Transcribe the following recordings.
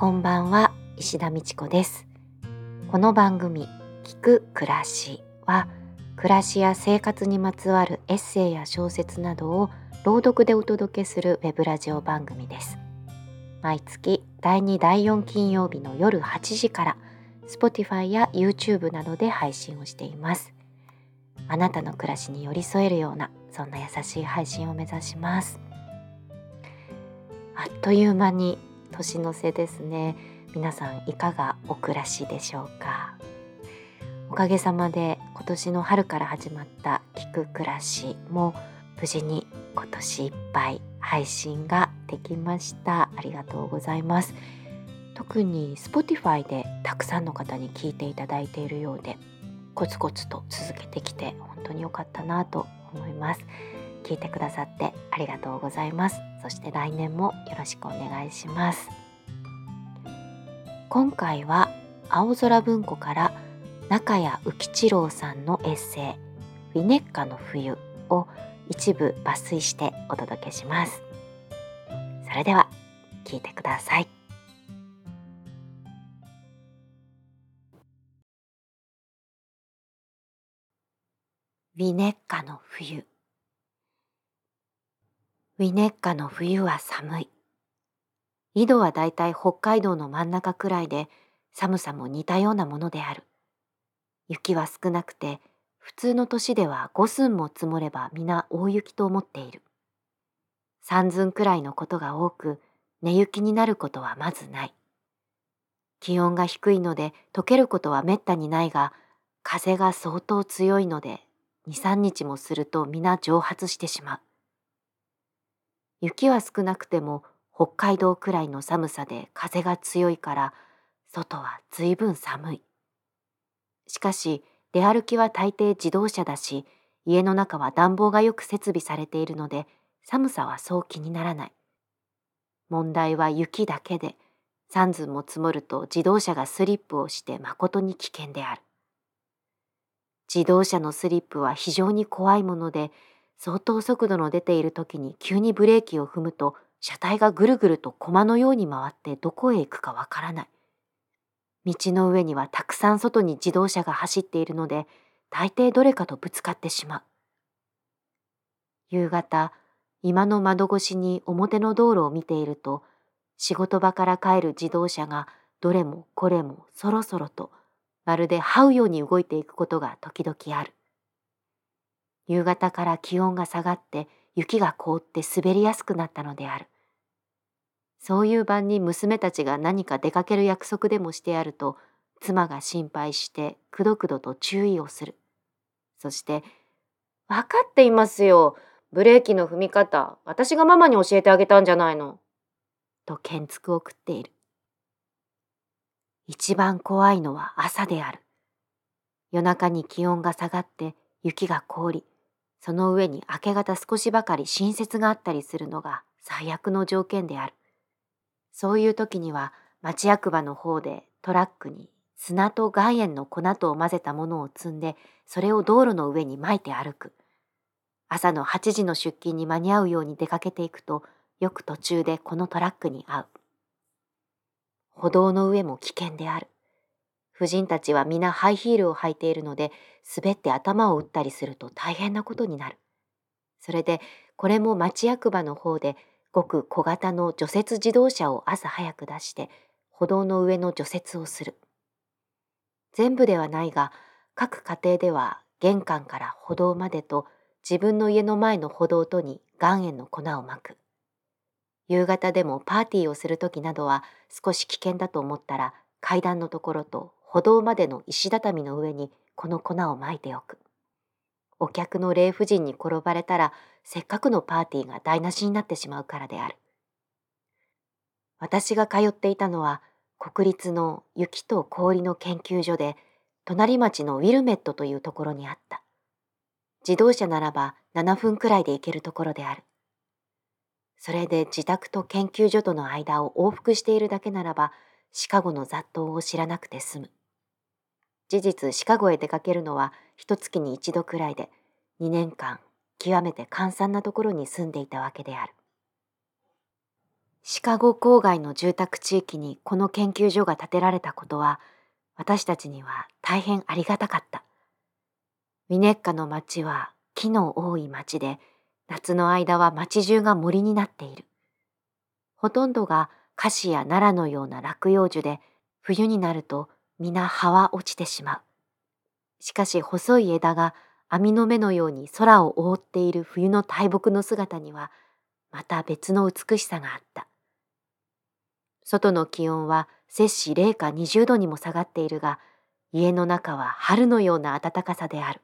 こんばんは石田美智子です。この番組聞く暮らしは暮らしや生活にまつわるエッセイや小説などを朗読でお届けするウェブラジオ番組です。毎月第2第4金曜日の夜8時から Spotify や YouTube などで配信をしています。あなたの暮らしに寄り添えるようなそんな優しい配信を目指します。あっという間に年の瀬ですね。皆さんいかがお暮らしでしょうか？おかげさまで今年の春から始まった聞く暮らしも無事に今年いっぱい配信ができました。ありがとうございます。特に Spotify でたくさんの方に聞いていただいているようでコツコツと続けてきて本当に良かったなと思います。聞いてくださってありがとうございます。そして来年もよろしくお願いします。今回は青空文庫から中谷浮吉郎さんのエッセイ「ウィネッカの冬」を一部抜粋してお届けします。それでは聞いてください。ウィネッカの冬。ウィネッカの冬は寒い。緯度はだいたい北海道の真ん中くらいで寒さも似たようなものである。雪は少なくて普通の年では五寸も積もれば皆大雪と思っている。三寸くらいのことが多く寝雪になることはまずない。気温が低いので溶けることはめったにないが風が相当強いので二三日もすると皆蒸発してしまう。雪は少なくても北海道くらいの寒さで風が強いから外はずいぶん寒い。しかし出歩きは大抵自動車だし家の中は暖房がよく設備されているので寒さはそう気にならない。問題は雪だけで三寸も積もると自動車がスリップをして誠に危険である。自動車のスリップは非常に怖いもので相当速度の出ている時に急にブレーキを踏むと車体がぐるぐると駒のように回ってどこへ行くかわからない。道の上にはたくさん外に自動車が走っているので大抵どれかとぶつかってしまう。夕方、今の窓越しに表の道路を見ていると仕事場から帰る自動車がどれもこれもそろそろとまるで這うように動いていくことが時々ある。夕方から気温が下がって雪が凍って滑りやすくなったのである。そういう晩に娘たちが何か出かける約束でもしてやると妻が心配してくどくどと注意をする。そして「分かっていますよ。ブレーキの踏み方私がママに教えてあげたんじゃないの。」と剣つくを食っている。一番怖いのは朝である。夜中に気温が下がって雪が凍りその上に明け方少しばかり新雪があったりするのが最悪の条件である。そういう時には町役場の方でトラックに砂と岩塩の粉とを混ぜたものを積んでそれを道路の上に撒いて歩く。朝の8時の出勤に間に合うように出かけていくとよく途中でこのトラックに会う。歩道の上も危険である。婦人たちは皆ハイヒールを履いているので滑って頭を打ったりすると大変なことになる。それでこれも町役場の方でごく小型の除雪自動車を朝早く出して歩道の上の除雪をする。全部ではないが各家庭では玄関から歩道までと自分の家の前の歩道とに岩塩の粉をまく。夕方でもパーティーをする時などは少し危険だと思ったら階段のところと歩道までの石畳の上にこの粉をまいておく。お客の霊婦人に転ばれたらせっかくのパーティーが台無しになってしまうからである。私が通っていたのは国立の雪と氷の研究所で隣町のウィルメットというところにあった。自動車ならば7分くらいで行けるところである。それで自宅と研究所との間を往復しているだけならばシカゴの雑踏を知らなくて済む。事実シカゴへ出かけるのは一月に一度くらいで2年間極めて閑散なところに住んでいたわけである。シカゴ郊外の住宅地域にこの研究所が建てられたことは私たちには大変ありがたかった。ミネッカの町は木の多い町で夏の間は町中が森になっている。ほとんどがカシや奈良のような落葉樹で冬になると皆葉は落ちてしまう。しかし細い枝が網の目のように空を覆っている冬の大木の姿にはまた別の美しさがあった。外の気温は摂氏零下20度にも下がっているが、家の中は春のような暖かさである。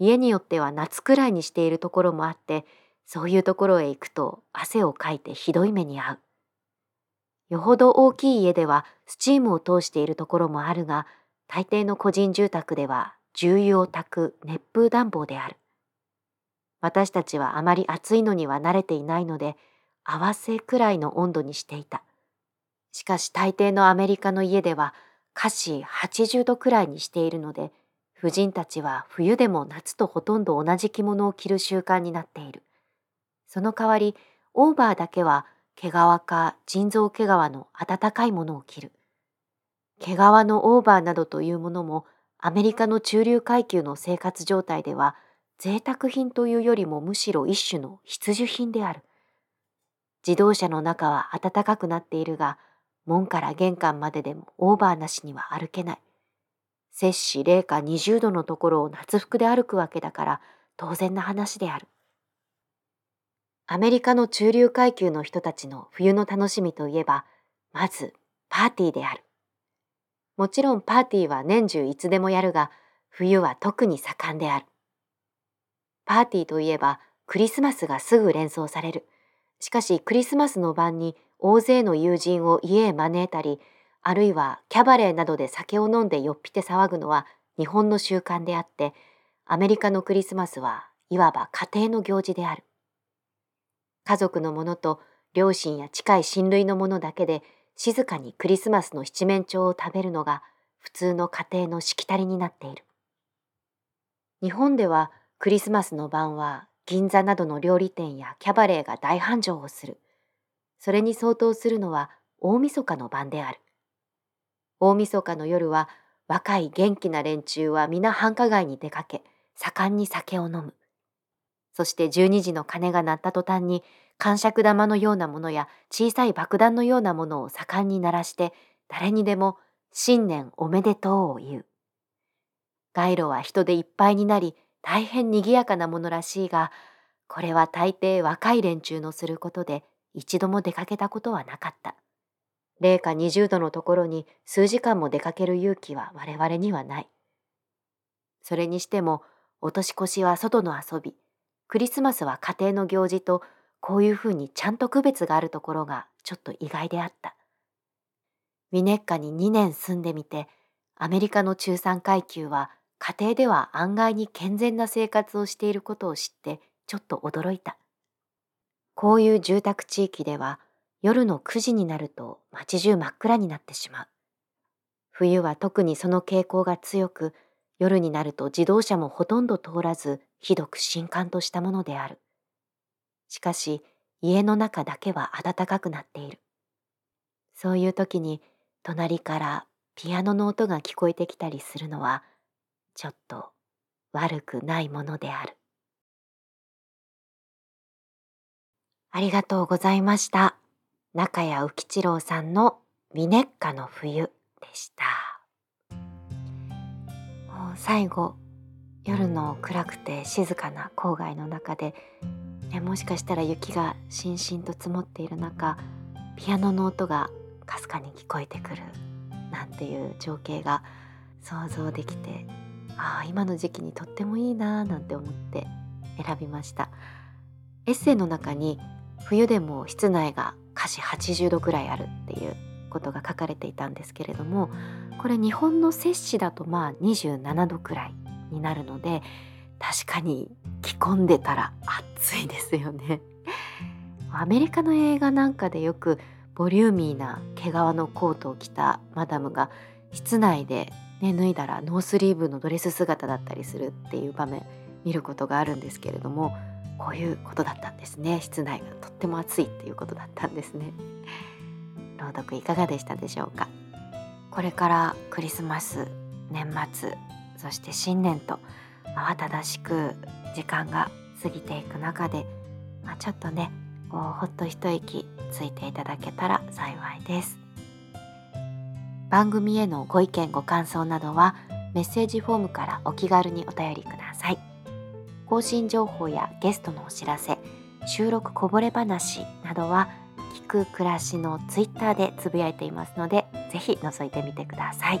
家によっては夏くらいにしているところもあって、そういうところへ行くと汗をかいてひどい目に遭う。よほど大きい家ではスチームを通しているところもあるが、大抵の個人住宅では重油を炊く熱風暖房である。私たちはあまり暑いのには慣れていないので、合わせくらいの温度にしていた。しかし大抵のアメリカの家では華氏80度くらいにしているので、婦人たちは冬でも夏とほとんど同じ着物を着る習慣になっている。その代わり、オーバーだけは毛皮か腎臓毛皮の暖かいものを着る。毛皮のオーバーなどというものもアメリカの中流階級の生活状態では贅沢品というよりもむしろ一種の必需品である。自動車の中は暖かくなっているが、門から玄関まででもオーバーなしには歩けない。摂氏零下20度のところを夏服で歩くわけだから当然な話である。アメリカの中流階級の人たちの冬の楽しみといえば、まずパーティーである。もちろんパーティーは年中いつでもやるが、冬は特に盛んである。パーティーといえばクリスマスがすぐ連想される。しかしクリスマスの晩に大勢の友人を家へ招いたり、あるいはキャバレーなどで酒を飲んでよっぴて騒ぐのは日本の習慣であって、アメリカのクリスマスはいわば家庭の行事である。家族の者と両親や近い親類の者だけで静かにクリスマスの七面鳥を食べるのが普通の家庭のしきたりになっている。日本ではクリスマスの晩は銀座などの料理店やキャバレーが大繁盛をする。それに相当するのは大晦日の晩である。大晦日の夜は若い元気な連中は皆繁華街に出かけ、盛んに酒を飲む。そして12時の鐘が鳴った途端に、感触玉のようなものや小さい爆弾のようなものを盛んに鳴らして、誰にでも新年おめでとうを言う。街路は人でいっぱいになり、大変賑やかなものらしいが、これは大抵若い連中のすることで、一度も出かけたことはなかった。零下20度のところに数時間も出かける勇気は我々にはない。それにしても、お年越しは外の遊び、クリスマスは家庭の行事と、こういうふうにちゃんと区別があるところがちょっと意外であった。ウィネッカに2年住んでみて、アメリカの中産階級は家庭では案外に健全な生活をしていることを知ってちょっと驚いた。こういう住宅地域では夜の9時になると街中真っ暗になってしまう。冬は特にその傾向が強く、夜になると自動車もほとんど通らず、ひどく深感としたものである。しかし、家の中だけは暖かくなっている。そういう時に、隣からピアノの音が聞こえてきたりするのは、ちょっと悪くないものである。ありがとうございました。中谷浮吉郎さんのミネッカの冬でした。最後、夜の暗くて静かな郊外の中で、ね、もしかしたら雪がしんしんと積もっている中、ピアノの音がかすかに聞こえてくるなんていう情景が想像できてああ今の時期にとってもいいなーなんて思って選びました。エッセイの中に冬でも室内が華氏80度くらいあるっていうことが書かれていたんですけれどもこれ日本の摂氏だとまあ27度くらいになるので確かに着込んでたら暑いですよね。アメリカの映画なんかでよくボリューミーな毛皮のコートを着たマダムが室内で、ね、脱いだらノースリーブのドレス姿だったりするっていう場面見ることがあるんですけれどもこういうことだったんですね室内がとっても暑いっていうことだったんですね朗読いかがでしたでしょうか？これからクリスマス年末そして新年と慌ただしく時間が過ぎていく中で、まあ、ちょっとねこうほっと一息ついていただけたら幸いです。番組へのご意見ご感想などはメッセージフォームからお気軽にお便りください。更新情報やゲストのお知らせ収録こぼれ話などはく暮らしのツイッターでつぶやいていますのでぜひ覗いてみてください。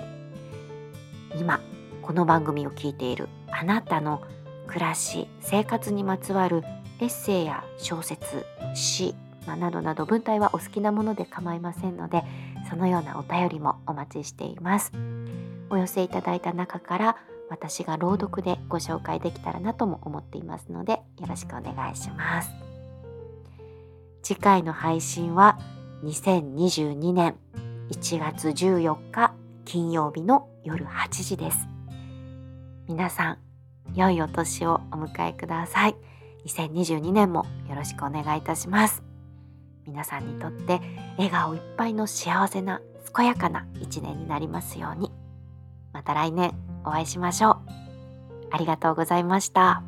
今この番組を聞いているあなたの暮らし生活にまつわるエッセイや小説詩、などなど文体はお好きなもので構いませんのでそのようなお便りもお待ちしています。お寄せいただいた中から私が朗読でご紹介できたらなとも思っていますのでよろしくお願いします。次回の配信は2022年1月14日金曜日の夜8時です。皆さん良いお年をお迎えください。2022年もよろしくお願いいたします。皆さんにとって笑顔いっぱいの幸せな健やかな一年になりますように。また来年お会いしましょう。ありがとうございました。